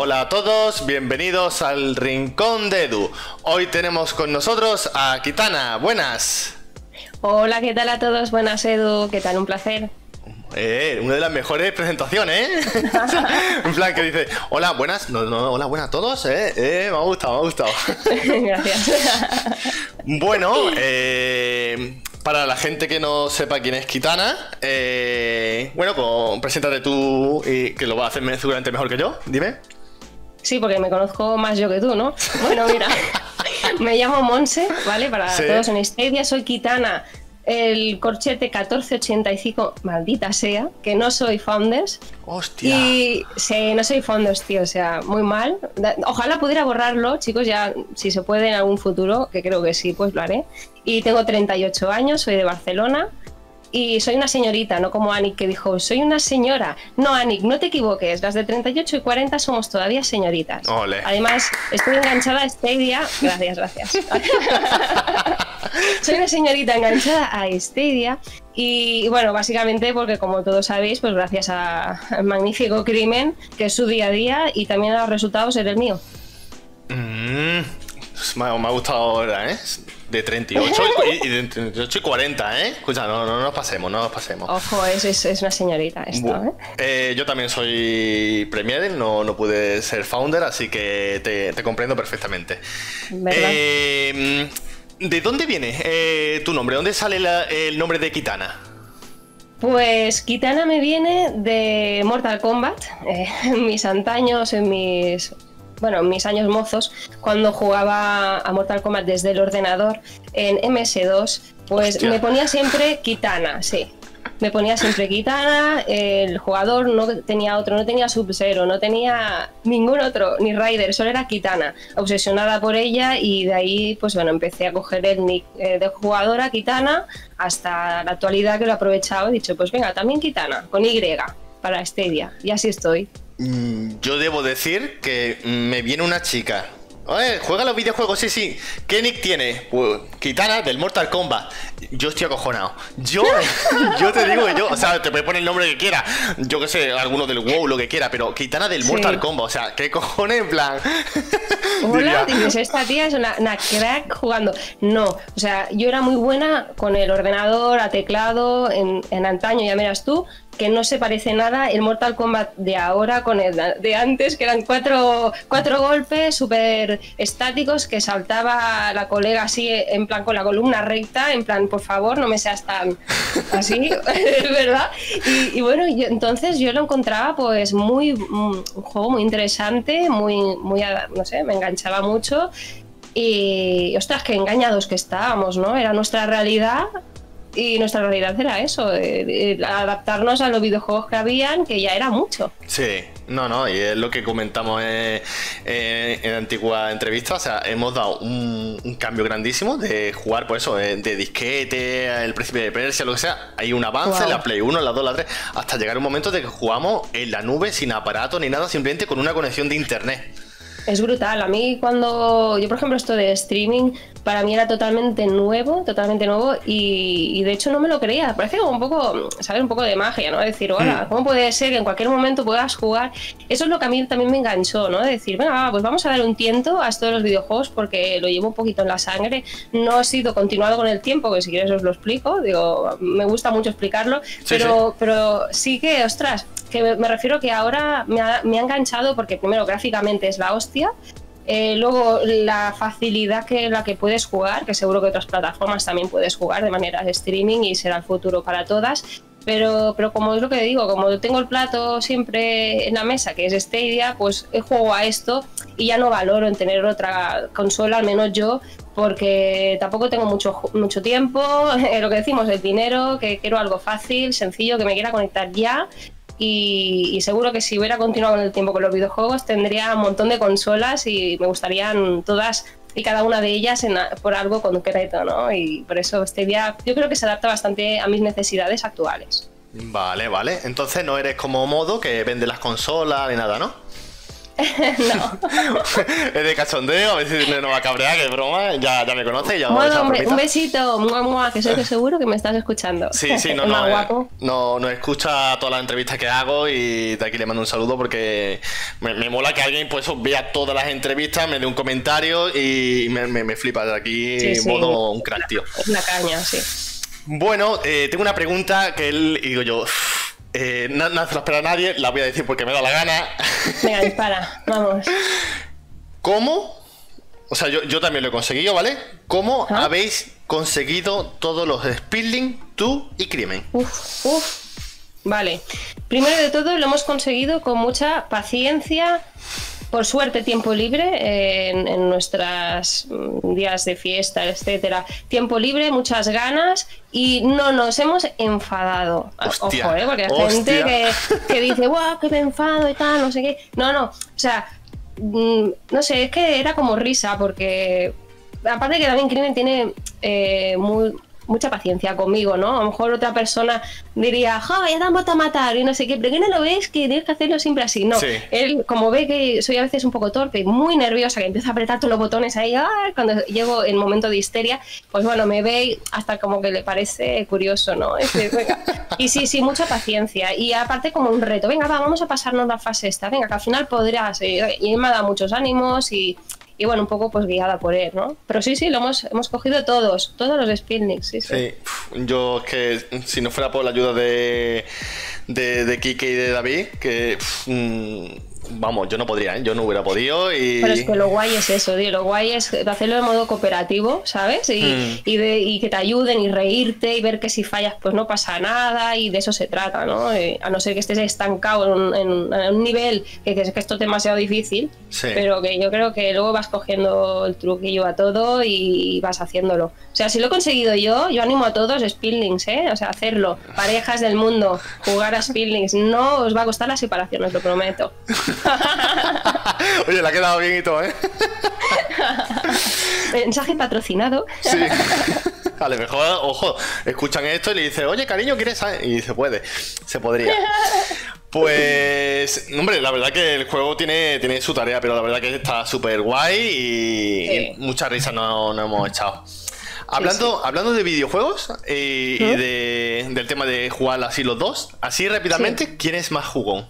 Hola a todos, bienvenidos al Rincón de Edu. Hoy tenemos con nosotros a Kitana. Buenas. Hola, ¿qué tal a todos? Buenas, Edu. ¿Qué tal? Un placer. Eh, una de las mejores presentaciones, ¿eh? en plan que dice, hola, buenas, no, no, hola, buenas a todos, ¿eh? eh me ha gustado, me ha gustado. Gracias. bueno, eh, para la gente que no sepa quién es Kitana, eh, bueno, pues preséntate tú y que lo va a hacer seguramente mejor que yo, dime. Sí, porque me conozco más yo que tú, ¿no? Bueno, mira, me llamo Monse, ¿vale? Para todos en Stadia, soy Kitana el corchete 1485, maldita sea, que no soy founders. Hostia. Y sí, no soy founders, tío, o sea, muy mal. Ojalá pudiera borrarlo, chicos, ya si se puede en algún futuro, que creo que sí, pues lo haré. Y tengo 38 años, soy de Barcelona. Y soy una señorita, no como Anik que dijo, soy una señora. No, Anik, no te equivoques, las de 38 y 40 somos todavía señoritas. Además, estoy enganchada a Stadia. Gracias, gracias. soy una señorita enganchada a Stadia y bueno, básicamente porque como todos sabéis, pues gracias al magnífico crimen que es su día a día y también a los resultados ser el mío. Mm, me, ha, gustado ahora, ¿eh? De 38 y, de 38 y 40, ¿eh? Escucha, no, no, nos pasemos, no nos pasemos. Ojo, es, es, una señorita esto, ¿eh? ¿eh? Yo también soy Premier, no, no pude ser founder, así que te, te comprendo perfectamente. ¿Verdad? Eh, ¿De dónde viene eh, tu nombre? ¿Dónde sale el nombre de Kitana? Pues Kitana me viene de Mortal Kombat. Eh, en mis antaños, en mis. Bueno, en mis años mozos, cuando jugaba a Mortal Kombat desde el ordenador en MS2, pues me ponía siempre Kitana, sí. Me ponía siempre Kitana, el jugador no tenía otro, no tenía Sub-Zero, no tenía ningún otro, ni Rider, solo era Kitana, obsesionada por ella y de ahí pues bueno, empecé a coger el nick eh, de jugadora Kitana hasta la actualidad que lo he aprovechado, he dicho pues venga, también Kitana, con Y, para Stadia, y así estoy. Mm, yo debo decir que me viene una chica Oye, juega los videojuegos, sí, sí. ¿Qué nick tiene? Pues, Kitana del Mortal Kombat. Yo estoy acojonado. Yo, yo te digo yo, o sea, te puedes poner el nombre que quiera. Yo que sé, alguno del WoW, lo que quiera, pero Kitana del Mortal Kombat. O sea, ¿qué cojones en plan? Hola, dices, esta tía es una, crack jugando. No, o sea, yo era muy buena con el ordenador, a teclado, en, en antaño, ya miras tú, que no se parece nada el Mortal Kombat de ahora con el de antes, que eran cuatro, cuatro golpes súper estáticos que saltaba la colega así en plan con la columna recta, en plan, por favor, no me seas tan así, ¿verdad? Y, bueno, entonces yo lo encontraba pues muy, un juego muy interesante, muy, muy, no sé, me enganchaba mucho y ostras, qué engañados que estábamos, ¿no? Era nuestra realidad y nuestra realidad era eso, adaptarnos a los videojuegos que habían, que ya era mucho. Sí, no, no, y es lo que comentamos en, en, antigua entrevista, o sea, hemos dado un, cambio grandísimo de jugar, por eso, de, disquete, el príncipe de Persia, lo que sea, hay un avance en la Play 1, la 2, la 3, hasta llegar un momento de que jugamos en la nube sin aparato ni nada, simplemente con una conexión de internet. Es brutal. A mí cuando yo, por ejemplo, esto de streaming, para mí era totalmente nuevo, totalmente nuevo y, de hecho no me lo creía. Parece como un poco, saber un poco de magia, ¿no? Decir, hola, mm. ¿cómo puede ser que en cualquier momento puedas jugar? Eso es lo que a mí también me enganchó, ¿no? Decir, venga, pues vamos a dar un tiento a estos los videojuegos porque lo llevo un poquito en la sangre. No ha sido continuado con el tiempo, que si quieres os lo explico. Digo, me gusta mucho explicarlo, pero, pero sí que, ostras, que me refiero que ahora me ha, enganchado porque primero gráficamente es la hostia, eh, luego la facilidad que la que puedes jugar, que seguro que otras plataformas también puedes jugar de manera de streaming y será el futuro para todas. Pero, pero como es lo que digo, como tengo el plato siempre en la mesa, que es Stadia, pues juego a esto y ya no valoro en tener otra consola, al menos yo, porque tampoco tengo mucho, mucho tiempo, lo que decimos, el dinero, que quiero algo fácil, sencillo, que me quiera conectar ya y, seguro que si hubiera continuado en el tiempo con los videojuegos tendría un montón de consolas y me gustarían todas y cada una de ellas por algo concreto, ¿no? Y por eso este día yo creo que se adapta bastante a mis necesidades actuales. Vale, vale. Entonces no eres como modo que vende las consolas ni nada, ¿no? no. es de cachondeo, a ver si no va a cabrear, que es broma. Ya, ya me conoce. Ya bueno, hombre, un besito, mua, mua, que soy que seguro que me estás escuchando. Sí, sí, no, no, eh, no, no, escucha todas las entrevistas que hago y de aquí le mando un saludo porque me, mola que alguien pues vea todas las entrevistas, me dé un comentario y me, me, flipa de aquí modo un crack, tío. Es una caña, sí. Bueno, eh, tengo una pregunta que él, digo yo, eh, no, no se lo espera a nadie, la voy a decir porque me da la gana. Venga, dispara, vamos. ¿Cómo? O sea, yo, también lo he conseguido, ¿vale? ¿Cómo habéis conseguido todos los Speedling, tú y Crimen? Uf, uf. Vale. Primero de todo, lo hemos conseguido con mucha paciencia, por suerte tiempo libre en, en nuestros mm, días de fiesta, etcétera. Tiempo libre, muchas ganas y no nos hemos enfadado. Ojo, ¿eh? porque hay gente que, dice, guau, que me enfado y tal, no sé qué. No, no, o sea, mm, no sé, es que era como risa porque aparte que también Crimen tiene eh, muy, mucha paciencia conmigo, ¿no? A lo mejor otra persona diría, ¡ja, ya te han a matar! Y no sé qué, pero ¿qué no lo ves? Que tienes que hacerlo siempre así. No, él, como ve que soy a veces un poco torpe, muy nerviosa, que empiezo a apretar todos los botones ahí, cuando llego en momento de histeria, pues bueno, me ve hasta como que le parece curioso, ¿no? Y sí, sí, mucha paciencia. Y aparte como un reto, venga, va, vamos a pasarnos la fase esta, venga, que al final podrás. Y él me ha dado muchos ánimos y y bueno, un poco pues guiada por él, ¿no? Pero sí, sí, lo hemos, hemos cogido todos, todos los Spinniks, sí, sí. sí. Yo es que si no fuera por la ayuda de, de, de Kike y de David, que mm, vamos, yo no podría, ¿eh? yo no hubiera podido. Y... Pero es que lo guay es eso, tío. Lo guay es hacerlo de modo cooperativo, ¿sabes? Y, hmm. y, que te ayuden y reírte y ver que si fallas, pues no pasa nada y de eso se trata, ¿no? Eh, a no ser que estés estancado en, un nivel que, que, que esto es demasiado difícil, pero que yo creo que luego vas cogiendo el truquillo a todo y vas haciéndolo. O sea, si lo he conseguido yo, yo animo a todos Spillings, ¿eh? O sea, hacerlo. Parejas del mundo, jugar a Spillings. No os va a costar la separación, os lo prometo. Oye, le ha quedado bien y todo, ¿eh? Mensaje patrocinado. Sí. A lo mejor, ojo, escuchan esto y le dicen, oye, cariño, ¿quieres saber? Y se puede, se podría. Pues, hombre, la verdad que el juego tiene, tiene su tarea, pero la verdad que está súper guay y, muchas risas no, no hemos echado. Hablando, hablando de videojuegos eh, y ¿Mm? del tema de jugar así los dos, así rápidamente, ¿quién es más jugón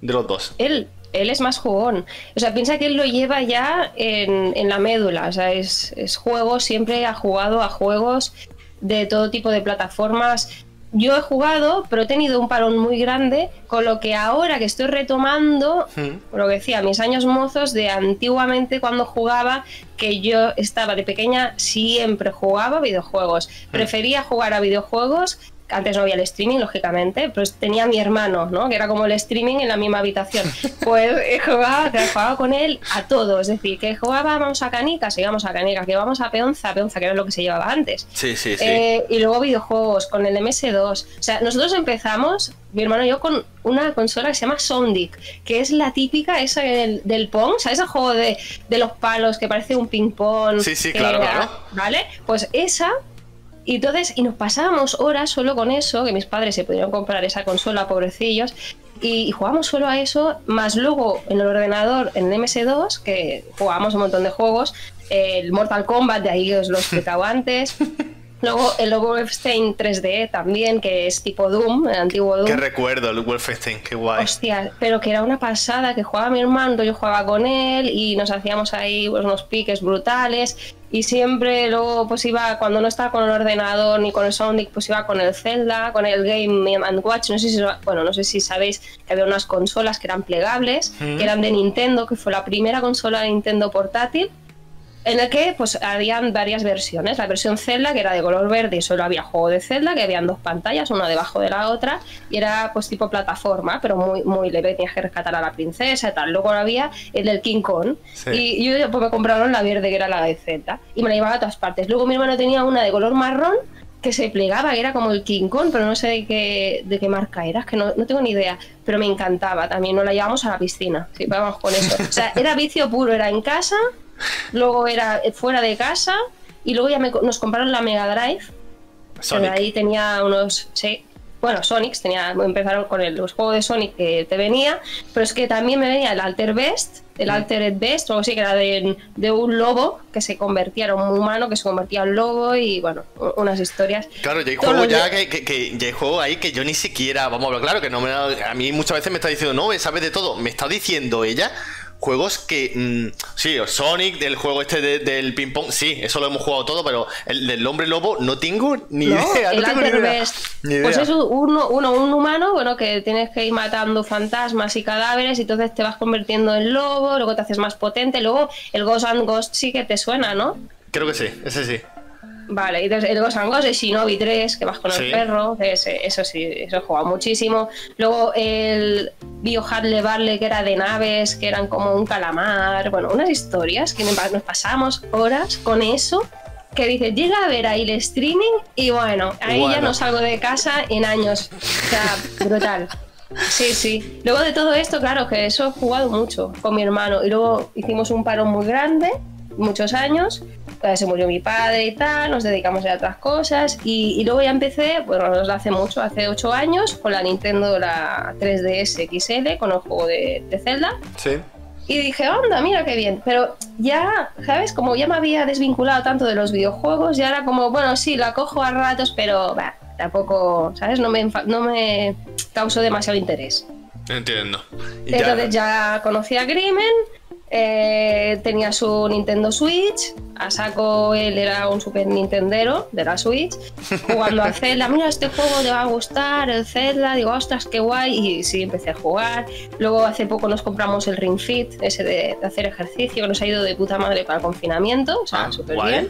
de los dos? Él él es más jugón. O sea, piensa que él lo lleva ya en, la médula. O sea, es, es, juego, siempre ha jugado a juegos de todo tipo de plataformas. Yo he jugado, pero he tenido un parón muy grande, con lo que ahora que estoy retomando, lo que decía, mis años mozos de antiguamente cuando jugaba, que yo estaba de pequeña, siempre jugaba videojuegos. Prefería jugar a videojuegos antes no había el streaming, lógicamente, pues tenía a mi hermano, ¿no? Que era como el streaming en la misma habitación. Pues eh, jugaba, jugaba con él a todo, es decir, que jugaba, vamos a canicas, íbamos a canicas, que vamos a peonza, peonza, que era lo que se llevaba antes. Sí, sí, sí. Eh, y luego videojuegos con el MS2. O sea, nosotros empezamos, mi hermano y yo, con una consola que se llama Sondic, que es la típica esa del, del Pong, ¿sabes? Ese juego de, de los palos que parece un ping-pong. Sí, sí, claro, claro. ¿Vale? Pues esa y entonces, y nos pasábamos horas solo con eso, que mis padres se pudieron comprar esa consola, pobrecillos, y, jugábamos solo a eso, más luego en el ordenador, en MS2, que jugábamos un montón de juegos, el Mortal Kombat, de ahí os lo he explicado antes. Luego el Wolfenstein 3D también, que es tipo Doom, el antiguo Doom. Qué recuerdo el Wolfenstein, qué guay. Hostia, pero que era una pasada, que jugaba mi hermano, yo jugaba con él y nos hacíamos ahí pues, unos piques brutales y siempre luego pues iba cuando no estaba con el ordenador ni con el Sonic pues iba con el Zelda con el Game and Watch no sé si bueno no sé si sabéis que había unas consolas que eran plegables que eran de Nintendo que fue la primera consola de Nintendo portátil en el que pues habían varias versiones. La versión Zelda, que era de color verde y solo había juego de Zelda, que habían dos pantallas, una debajo de la otra, y era pues tipo plataforma, pero muy, muy leve, tenías que rescatar a la princesa y tal. Luego había el del King Kong, y yo pues, me compraron la verde, que era la de Zelda, y me la llevaba a todas partes. Luego mi hermano tenía una de color marrón, que se plegaba, que era como el King Kong, pero no sé de qué, de qué marca era, es que no, no tengo ni idea, pero me encantaba también, nos la llevamos a la piscina, sí, vamos con eso. O sea, era vicio puro, era en casa, luego era fuera de casa y luego ya nos compraron la Mega Drive. Que ahí tenía unos. Sí, bueno, Sonic, tenía, empezaron con el, los juegos de Sonic que te venía, pero es que también me venía el Alter Best, el Altered Best, o algo así, que era de, un lobo que se convertía, era un humano que se convertía en lobo y bueno, unas historias. Claro, ya hay juegos ya que, que, ya hay juegos ahí que yo ni siquiera, vamos a hablar claro, que no me, a mí muchas veces me está diciendo, no, sabes de todo, me está diciendo ella juegos que. Mm, sí, Sonic, del juego este del ping-pong, sí, eso lo hemos jugado todo, pero el del hombre lobo no tengo ni idea. El no Pues es uno, uno, un humano, bueno, que tienes que ir matando fantasmas y cadáveres, y entonces te vas convirtiendo en lobo, luego te haces más potente, luego el Ghost and Ghost sí que te suena, ¿no? Creo que sí, ese sí. Vale, y el Ghost and Ghost, el Shinobi 3, que vas con el perro, ese, eso sí, eso he jugado muchísimo. Luego el Biohazard Barley, que era de naves, que eran como un calamar, bueno, unas historias que nos pasamos horas con eso. Que dice, llega a ver ahí el streaming y bueno, ahí ya no salgo de casa en años. O sea, brutal. Sí, sí. Luego de todo esto, claro, que eso he jugado mucho con mi hermano. Y luego hicimos un paro muy grande, muchos años, se murió mi padre y tal, nos dedicamos a otras cosas y, luego ya empecé, bueno, no hace mucho, hace 8 años, con la Nintendo la 3DS XL, con el juego de, Zelda. Sí. Y dije, anda, mira qué bien. Pero ya, ¿sabes? Como ya me había desvinculado tanto de los videojuegos, ya era como, bueno, sí, la cojo a ratos, pero bah, tampoco, ¿sabes? No me, no me causó demasiado interés. Entiendo. Entonces ya conocí a Grimen eh, tenía su Nintendo Switch, a saco él era un super Nintendero de la Switch, jugando a Zelda, mira este juego te va a gustar, el Zelda, digo, ostras, qué guay, y sí, empecé a jugar. Luego hace poco nos compramos el Ring Fit, ese de, hacer ejercicio, que nos ha ido de puta madre para el confinamiento, o sea, ah, súper bien.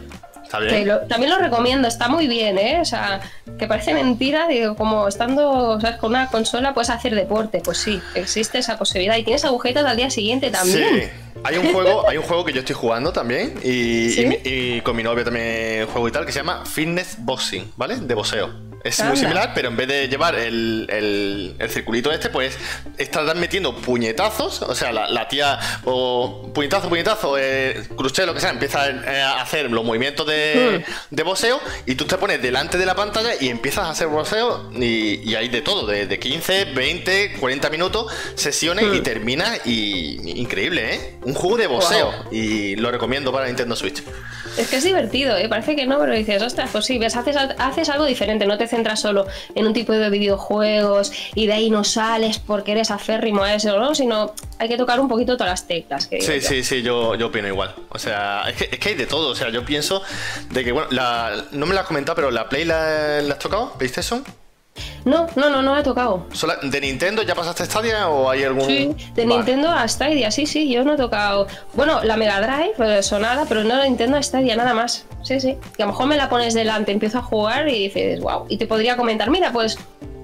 También lo recomiendo, está muy bien, ¿eh? O sea, que parece mentira, digo, como estando ¿sabes? con una consola puedes hacer deporte. Pues sí, existe esa posibilidad. Y tienes agujetas al día siguiente también. Hay un juego, hay un juego que yo estoy jugando también y, con mi novio también juego y tal que se llama Fitness Boxing, ¿vale? De boxeo. Es muy similar, pero en vez de llevar el, el, circulito este, pues estás metiendo puñetazos. O sea, la, tía, o puñetazo, puñetazo, eh, cruce, lo que sea, empieza eh, a hacer los movimientos de, hmm. de boxeo y tú te pones delante de la pantalla y empiezas a hacer boxeo y, hay de todo, de, 15, 20, 40 minutos, sesiones y hmm. termina y increíble, ¿eh? Un juego de boxeo y lo recomiendo para Nintendo Switch. Es que es divertido, ¿eh? parece que no, pero dices, ostras, pues sí, ves, haces, haces algo diferente, no te centras solo en un tipo de videojuegos y de ahí no sales porque eres aférrimo a eso, ¿no? Sino hay que tocar un poquito todas las teclas. Que sí, sí, sí, yo, yo opino igual. O sea, es que, es que hay de todo. O sea, yo pienso de que, bueno, la, no me la has comentado, pero la Play la, la has tocado, eso? No, no, no, no he tocado. ¿De Nintendo ya pasaste a Stadia o hay algún...? Sí, de Nintendo a Stadia, sí, sí, yo no he tocado... Bueno, la Mega Drive, pues sonada, pero no de Nintendo a Stadia, nada más. Sí, sí. Que a lo mejor me la pones delante, empiezo a jugar y dices, wow. Y te podría comentar, mira, pues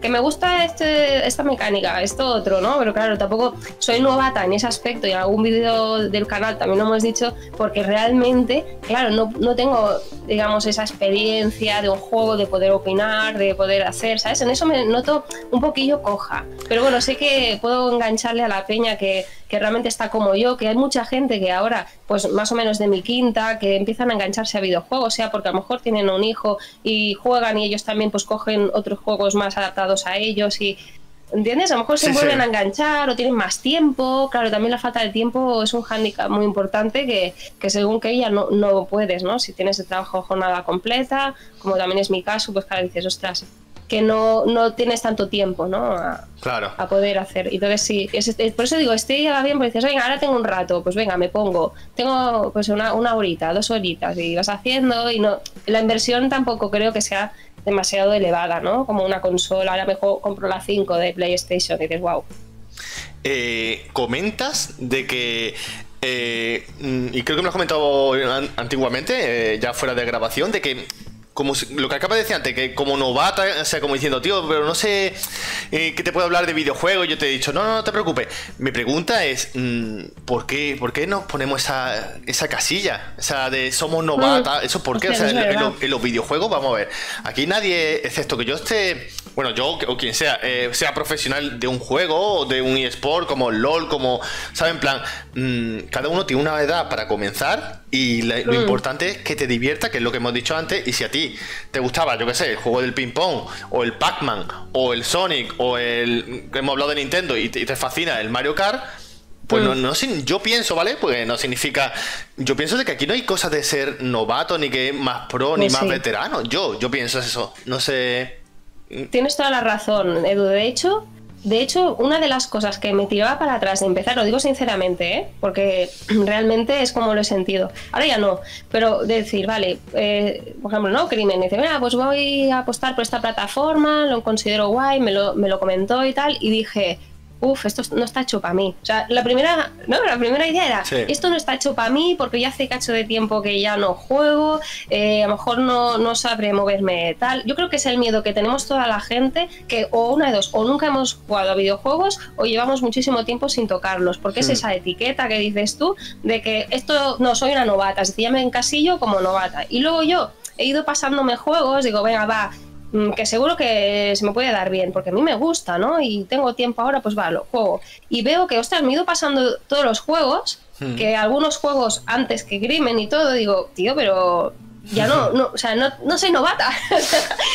que me gusta este, esta mecánica, esto otro, ¿no? Pero claro, tampoco soy novata en ese aspecto y en algún vídeo del canal también lo hemos dicho, porque realmente, claro, no, no, tengo, digamos, esa experiencia de un juego, de poder opinar, de poder hacer, ¿sabes? En eso me noto un poquillo coja. Pero bueno, sé que puedo engancharle a la peña que que realmente está como yo, que hay mucha gente que ahora, pues más o menos de mi quinta, que empiezan a engancharse a videojuegos, sea porque a lo mejor tienen un hijo y juegan y ellos también pues cogen otros juegos más adaptados a ellos y ¿Entiendes? A lo mejor se vuelven a enganchar o tienen más tiempo. Claro, también la falta de tiempo es un hándicap muy importante que, que según que ella no, no puedes, ¿no? Si tienes el trabajo jornada completa, como también es mi caso, pues claro, dices, ostras, que no, no tienes tanto tiempo, ¿no? A, claro. a poder hacer. Entonces sí, por eso digo, estoy ya bien, porque dices, venga, ahora tengo un rato, pues venga, me pongo, tengo pues una, una horita, dos horitas, y vas haciendo, y no, la inversión tampoco creo que sea demasiado elevada, ¿no? Como una consola, ahora mejor compro la 5 de PlayStation, y dices, wow. Eh, comentas de que eh, y creo que me lo has comentado antiguamente, eh, ya fuera de grabación, de que como lo que acaba de decir antes, que como novata, o sea, como diciendo, tío, pero no sé eh, qué te puedo hablar de videojuegos, yo te he dicho, no, no, no te preocupes. Mi pregunta es, mm, ¿por qué, ¿por qué nos ponemos esa, esa casilla? O sea, de somos novata, mm. ¿eso por qué? O sea, en, los videojuegos, vamos a ver, aquí nadie, excepto que yo esté bueno, yo o quien sea, eh, sea profesional de un juego o de un eSport como LOL, como, ¿saben? En plan, mm, cada uno tiene una edad para comenzar y lo Mm. importante es que te divierta, que es lo que hemos dicho antes, y si a ti te gustaba, yo qué sé, el juego del ping-pong, o el Pac-Man, o el Sonic, o el hemos hablado de Nintendo y te, y te fascina el Mario Kart, pues Mm. no, no sin- yo pienso, ¿vale? Pues no significa. Yo pienso de que aquí no hay cosas de ser novato, ni que más pro, ni Pues más sí. veterano. Yo, yo pienso eso. No sé. Tienes toda la razón, Edu. De hecho, de hecho, una de las cosas que me tiraba para atrás de empezar, lo digo sinceramente, ¿eh? porque realmente es como lo he sentido. Ahora ya no, pero de decir, vale, eh, por ejemplo, no, Crimen dice, mira, pues voy a apostar por esta plataforma, lo considero guay, me lo, me lo comentó y tal, y dije, uff, esto no está hecho para mí. O sea, la primera, no, la primera idea era, Sí. esto no está hecho para mí porque ya hace cacho de tiempo que ya no juego, eh, a lo mejor no, no sabré moverme tal. Yo creo que es el miedo que tenemos toda la gente, que o una de dos, o nunca hemos jugado a videojuegos o llevamos muchísimo tiempo sin tocarlos, porque es Hmm. esa etiqueta que dices tú de que esto no soy una novata, es decir, ya me encasillo como novata. Y luego yo he ido pasándome juegos, digo, venga, va, que seguro que se me puede dar bien, porque a mí me gusta, ¿no? Y tengo tiempo ahora, pues va, lo juego. Y veo que, ostras, me he ido pasando todos los juegos, Hmm. que algunos juegos antes que Crimen y todo, digo, tío, pero ya no, no o sea, no, no soy novata.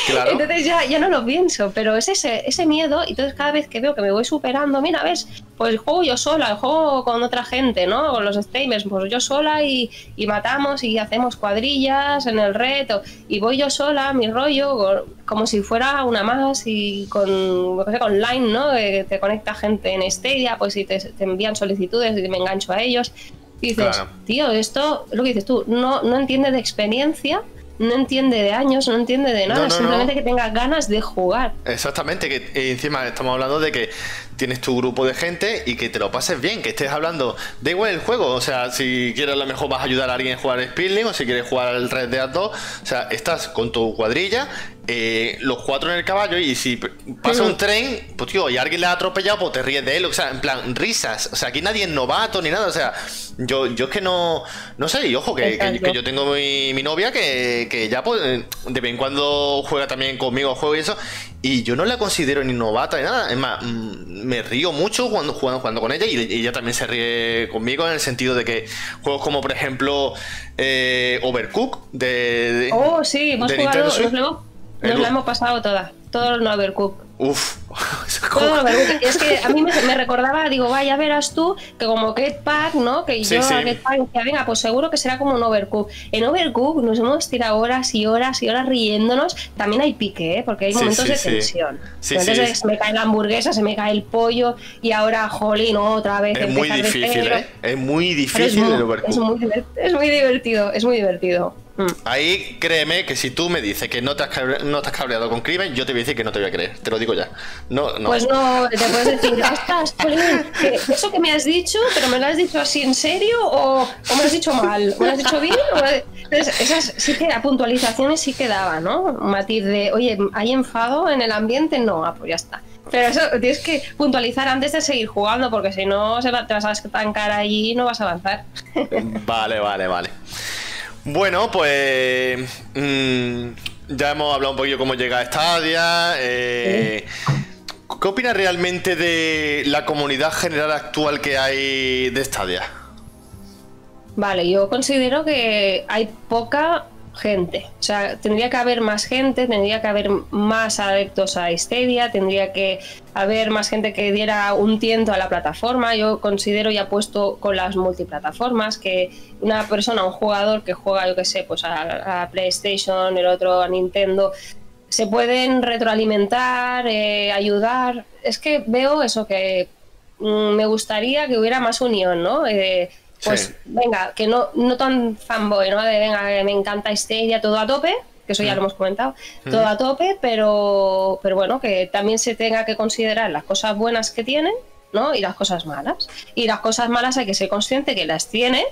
Claro. Entonces ya, ya no lo pienso, pero es ese, ese miedo, y entonces cada vez que veo que me voy superando, mira, ves, pues juego yo sola, juego con otra gente, ¿no? Con los streamers, pues yo sola y, y matamos y hacemos cuadrillas en el reto, y voy yo sola, mi rollo, co- como si fuera una más y con, que sé, con Line, ¿no? Que te conecta gente en Stadia, pues si te, te envían solicitudes y me engancho a ellos. Y dices, Claro. tío, esto, lo que dices tú, no, no entiende de experiencia, no entiende de años, no entiende de nada, No, no, simplemente no. que tenga ganas de jugar. Exactamente, que eh, encima estamos hablando de que tienes tu grupo de gente y que te lo pases bien, que estés hablando, da igual el juego, o sea, si quieres a lo mejor vas a ayudar a alguien a jugar Speedling o si quieres jugar al Red Dead 2, o sea, estás con tu cuadrilla, eh, los cuatro en el caballo y si pasa un tren, pues tío, y alguien le ha atropellado, pues te ríes de él, o sea, en plan, risas, o sea, aquí nadie es novato ni nada, o sea, yo, yo es que no, no sé, y ojo, que, que- yo tengo mi, mi novia que, que ya pues de vez en cuando juega también conmigo juego y eso y yo no la considero ni novata ni nada. Es más mm, me río mucho cuando jugando, jugando con ella y ella también se ríe conmigo en el sentido de que juegos como por ejemplo eh, Overcook de, de- Oh, sí, hemos jugado, Nintendo nos, Switch. lo hemos, nos la hemos pasado toda, todo el Overcook. Uf, Overcooked. Es que a mí me, me recordaba, digo, vaya, verás tú, que como Get Pack, ¿no? Que Sí, yo sí. a Get Pack decía, venga, pues seguro que será como un Overcook. En Overcook nos hemos tirado horas y horas y horas riéndonos. También hay pique, ¿eh? Porque hay momentos sí, de tensión. Entonces se me cae la hamburguesa, se me cae el pollo y ahora, jolín, otra vez. es muy difícil eh es muy es difícil el Overcook es muy divert- es muy divertido, es muy divertido. Mm. Ahí créeme que si tú me dices que no te, has no te has cabreado con Crimen, yo te voy a decir que no te voy a creer. Te lo digo ya. No, no. Pues no, te puedes decir, ostras, eso que me has dicho, pero me lo has dicho así en serio o, o me lo has dicho mal, me lo has dicho bien. o Entonces, esas sí que a puntualizaciones sí que daba, ¿no? Un matiz de, oye, ¿hay enfado en el ambiente? No, ah, pues ya está. Pero eso tienes que puntualizar antes de seguir jugando, porque si no se te vas a estancar allí y no vas a avanzar. Vale, vale, vale. Bueno, pues mm, ya hemos hablado un poquillo cómo llega a Stadia. eh, ¿Qué opinas realmente de la comunidad general actual que hay de Stadia? Vale, yo considero que hay poca gente. O sea, tendría que haber más gente, tendría que haber más adeptos a Stadia, tendría que haber más gente que diera un tiento a la plataforma. Yo considero y apuesto con las multiplataformas que una persona, un jugador que juega, yo que sé, pues a, a PlayStation, el otro a Nintendo, se pueden retroalimentar, eh, ayudar. Es que veo eso que mm, me gustaría que hubiera más unión, ¿no? Eh, pues Sí. venga, que no, no tan fanboy, ¿no? De venga, que me encanta Stadia todo a tope, que eso ya Mm. lo hemos comentado, todo a tope, pero, pero bueno, que también se tenga que considerar las cosas buenas que tienen, ¿no? Y las cosas malas. Y las cosas malas hay que ser consciente que las tiene,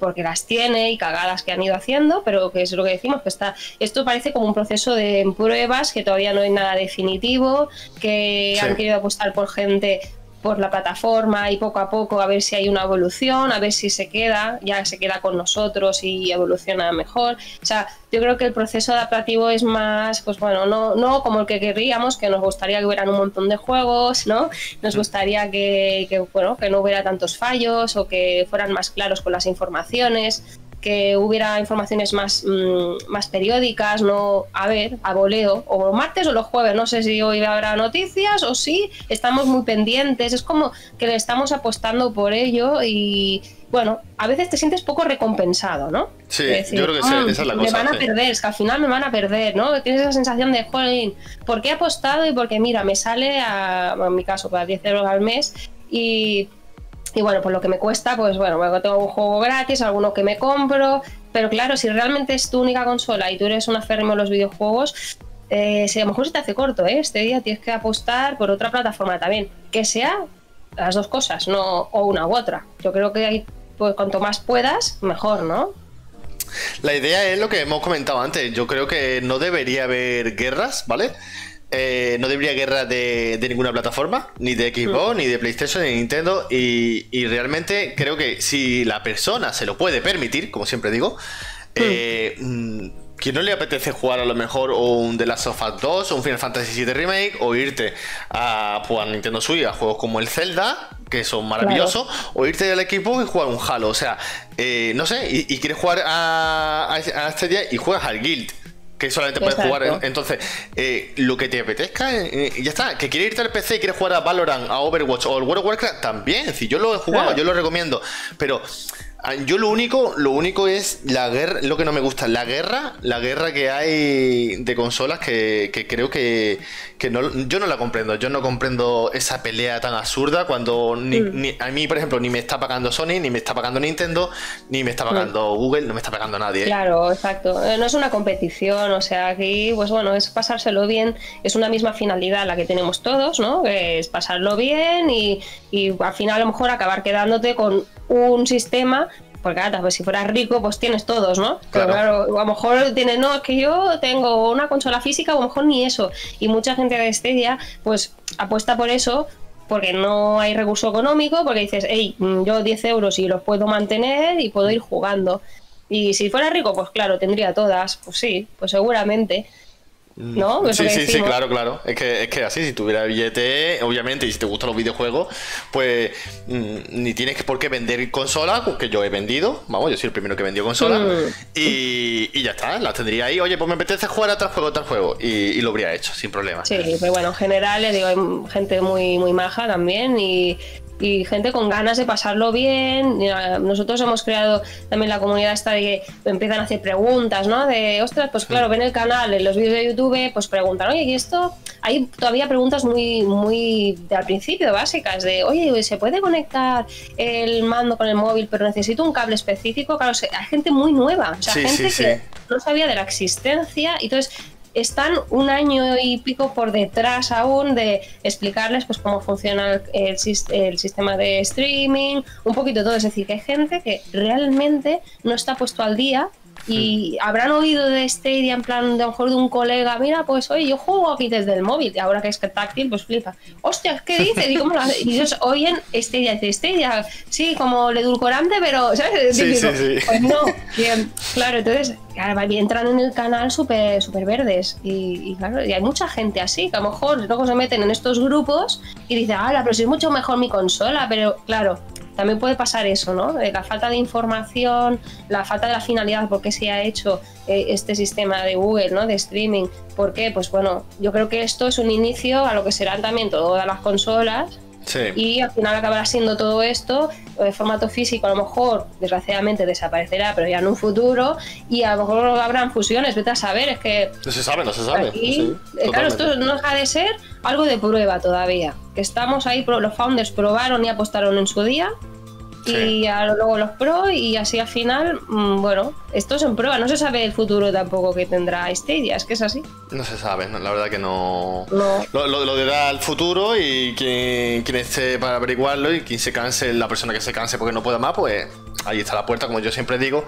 porque las tiene y cagadas que han ido haciendo, pero que es lo que decimos, que está, esto parece como un proceso de pruebas, que todavía no hay nada definitivo, que Sí. han querido apostar por gente por la plataforma y poco a poco a ver si hay una evolución, a ver si se queda, ya se queda con nosotros y evoluciona mejor. O sea, yo creo que el proceso adaptativo es más, pues bueno, no, no como el que querríamos, que nos gustaría que hubieran un montón de juegos, ¿no? Nos gustaría que, que, bueno, que no hubiera tantos fallos o que fueran más claros con las informaciones que hubiera informaciones más, mm, más periódicas, no a ver, a voleo, o martes o los jueves, no sé si hoy habrá noticias o sí, estamos muy pendientes, es como que le estamos apostando por ello y bueno, a veces te sientes poco recompensado, ¿no? Sí, yo creo que esa es la me cosa. Me van a perder, es que al final me van a perder, ¿no? Tienes esa sensación de, joder, ¿por qué he apostado? Y porque, mira, me sale, a, en mi caso, para 10 euros al mes y y bueno, por lo que me cuesta, pues bueno, tengo un juego gratis, alguno que me compro. Pero claro, si realmente es tu única consola y tú eres un aférrimo en los videojuegos, eh, si a lo mejor se te hace corto, ¿eh? Este día tienes que apostar por otra plataforma también. Que sea las dos cosas, no o una u otra. Yo creo que hay, pues cuanto más puedas, mejor, ¿no? La idea es lo que hemos comentado antes. Yo creo que no debería haber guerras, ¿vale? Eh, no debería guerra de, ninguna plataforma, ni de Xbox, ni de PlayStation, ni de Nintendo. Y, realmente creo que si la persona se lo puede permitir, como siempre digo, mm. eh, mm, que no le apetece jugar a lo mejor un The Last of Us 2 o un Final Fantasy VII Remake o irte a, pues, Nintendo Switch a juegos como el Zelda, que son maravillosos, o irte al equipo y jugar un Halo. O sea, eh, no sé, y, quieres jugar a, a, este día y juegas al Guild que solamente puedes jugar. Entonces, eh, lo que te apetezca, eh, ya está. Que quieres irte al PC y quieres jugar a Valorant, a Overwatch o al World of Warcraft, también. Si yo lo he jugado, yo lo recomiendo. Pero Ah, yo lo único, lo único es la guerra, lo que no me gusta, la guerra, la guerra que hay de consolas que, creo que, no, yo no la comprendo. Yo no comprendo esa pelea tan absurda cuando mm. ni, a mí, por ejemplo, ni me está pagando Sony, ni me está pagando Nintendo, ni me está pagando mm. Google, no me está pagando nadie. ¿eh? Claro, exacto. Eh, no es una competición, o sea, aquí, pues bueno, es pasárselo bien, es una misma finalidad la que tenemos todos, ¿no? Que es pasarlo bien y, y al final a lo mejor acabar quedándote con un sistema porque claro, pues si fueras rico, pues tienes todos, ¿no? Pero claro, a lo mejor tienes, no, es que yo tengo una consola física, o a lo mejor ni eso. Y mucha gente de este día, pues apuesta por eso, porque no hay recurso económico, porque dices, hey, mm, yo 10 euros y los puedo mantener y puedo ir jugando. Y si fuera rico, pues claro, tendría todas. Pues sí, pues seguramente. ¿No? sí, sí, sí, claro, claro. Es que, es que así, si tuviera billete, obviamente, y si te gustan los videojuegos, pues mm, ni tienes por qué vender consolas, que yo he vendido, vamos, yo soy el primero que vendió consolas, mm. y, ya está, las tendría ahí, oye, pues me apetece jugar a tal juego, a tal juego, y, lo habría hecho, sin problema. Sí, pero bueno, en general, digo, hay gente muy, muy maja también, y, y gente con ganas de pasarlo bien. Nosotros hemos creado también la comunidad esta de que empiezan a hacer preguntas, ¿no? De, ostras, pues claro, ven el canal, en los vídeos de YouTube, pues preguntan, oye, ¿y esto? Hay todavía preguntas muy, muy de al principio, básicas, de, oye, ¿se puede conectar el mando con el móvil, pero necesito un cable específico? Claro, hay gente muy nueva, o sea, gente que no sabía de la existencia y entonces están un año y pico por detrás aún de explicarles pues cómo funciona el, el, sistema de streaming, un poquito todo. Es decir, que hay gente que realmente no está puesto al día y habrán oído de Stadia en plan de a lo mejor de un colega, mira, pues oye, yo juego aquí desde el móvil, y ahora que es que táctil, pues flipa. Hostia, ¿qué dice? Y, cómo y ellos oyen Stadia, dice Stadia, sí, como el edulcorante, pero, ¿sabes? Sí, sí, sí. Pues no, bien, claro, entonces, entran en el canal súper super verdes y, claro, y hay mucha gente así, que a lo mejor luego se meten en estos grupos y dicen, ah, pero si es mucho mejor mi consola, pero claro, también puede pasar eso, ¿no? la falta de información, la falta de la finalidad, por qué se ha hecho eh, este sistema de Google, ¿no? De streaming. ¿Por qué? Pues bueno, yo creo que esto es un inicio a lo que serán también todas las consolas. Y al final acabará siendo todo esto de formato físico, a lo mejor, desgraciadamente, desaparecerá, pero ya en un futuro, y a lo mejor habrán fusiones, vete a saber, es que... No se sabe, no se sabe. Eh, claro, esto no deja de ser algo de prueba todavía. Que estamos ahí, los founders probaron y apostaron en su día. Y luego los pro y así al final, mm, bueno, esto es en prueba, no se sabe el futuro tampoco que tendrá Stadia, es que es así. No se sabe, la verdad que no... Lo, lo, dirá el futuro y quien, quien esté para averiguarlo y quien se canse, la persona que se canse porque no pueda más, pues ahí está la puerta, como yo siempre digo.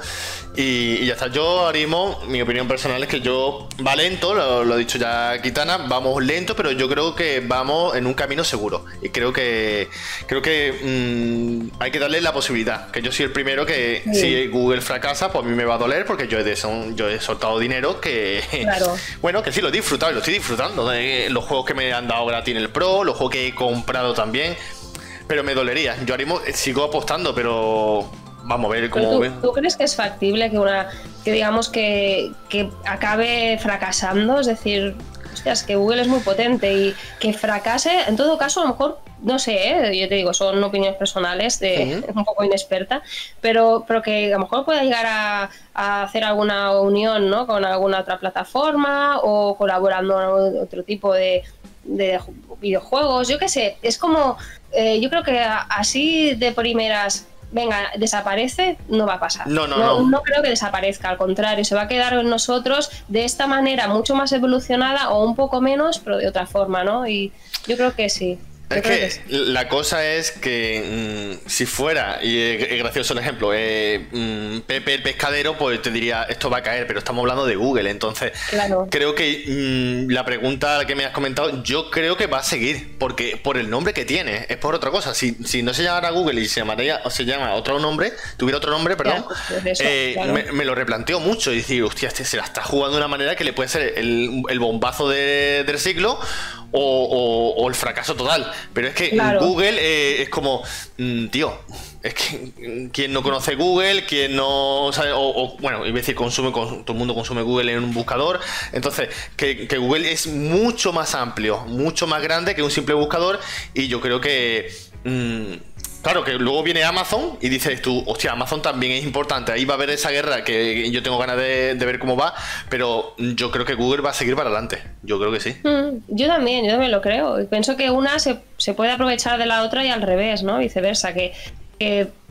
Y, ya está. Yo ahora mismo, mi opinión personal es que yo va lento, lo, ha dicho ya Kitana, vamos lento, pero yo creo que vamos en un camino seguro. Y creo que creo que mm, hay que darle la posibilidad. Que yo soy el primero que si Google fracasa, pues a mí me va a doler porque yo he, de son, yo he soltado dinero que bueno, que sí lo he disfrutado y lo estoy disfrutando. De los juegos que me han dado gratis en el Pro, los juegos que he comprado también. Pero me dolería. Yo ahora mismo sigo apostando, pero vamos a ver cómo. Tú, ¿Tú, crees que es factible que una. que digamos que, que acabe fracasando? Es decir, hostias, que Google es muy potente y que fracase, en todo caso, a lo mejor. No sé, ¿eh? yo te digo, son opiniones personales, de, un poco inexperta, pero, pero que a lo mejor pueda llegar a, hacer alguna unión ¿no? con alguna otra plataforma o colaborando en otro tipo de, de videojuegos, yo qué sé, es como, eh, yo creo que así de primeras, venga, desaparece, no va a pasar. No, no, no, no. creo que desaparezca, al contrario, se va a quedar en nosotros de esta manera mucho más evolucionada o un poco menos, pero de otra forma, ¿no? Y yo creo que sí. Es que, la cosa es que mm, si fuera, y es, gracioso el ejemplo, eh, mm, Pepe el pescadero, pues te diría esto va a caer, pero estamos hablando de Google, entonces creo que mm, la pregunta que me has comentado, yo creo que va a seguir, porque por el nombre que tiene, es por otra cosa. Si, si no se llamara Google y se llamaría, o se llama otro nombre, tuviera otro nombre, perdón, pues eh, me, lo replanteo mucho y decir, hostia, este se la está jugando de una manera que le puede ser el, bombazo del siglo o, el fracaso total. Pero es que Google eh, es como, mm, tío, es que quien no conoce Google, quien no sabe, o, bueno, iba a decir consume, todo el mundo consume Google en un buscador. Entonces, que, Google es mucho más amplio, mucho más grande que un simple buscador. Y yo creo que. Mm, Claro, que luego viene Amazon y dices tú, hostia, Amazon también es importante. Ahí va a haber esa guerra que yo tengo ganas de, ver cómo va, pero yo creo que Google va a seguir para adelante. Yo creo que sí. Mm, yo también, yo también lo creo. Y pienso que una se, puede aprovechar de la otra y al revés, ¿no? Viceversa, que,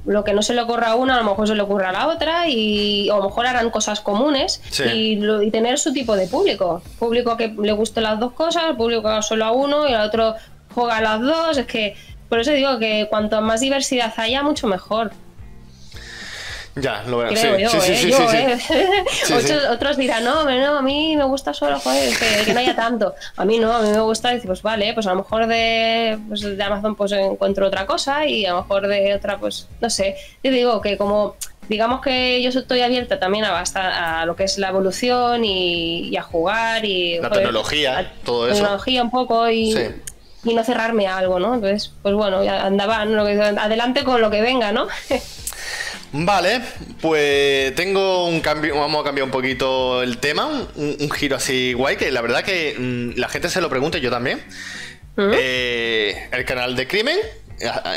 lo que no se le ocurra a una, a lo mejor se le ocurra a la otra y o a lo mejor harán cosas comunes y, y, tener su tipo de público. Público que le guste las dos cosas, público que solo a uno y al otro juega a las dos. Es que por eso digo que cuanto más diversidad haya, mucho mejor. Ya, lo veo. sí, sí, sí, sí, Otros, dirán, no, no, a mí me gusta solo, joder, que, no haya tanto. A mí no, a mí me gusta decir, pues vale, pues a lo mejor de, pues de Amazon pues encuentro otra cosa y a lo mejor de otra, pues no sé. Yo digo que como digamos que yo estoy abierta también a, a lo que es la evolución y, a jugar y la tecnología, todo eso. Tecnología un poco y, y no cerrarme a algo, ¿no? Entonces, pues bueno, andaba, adelante con lo que venga, ¿no? Vale, pues tengo un cambio, vamos a cambiar un poquito el tema, un, giro así guay, que la verdad que mm, la gente se lo pregunta, yo también. Eh, el canal de Crimen,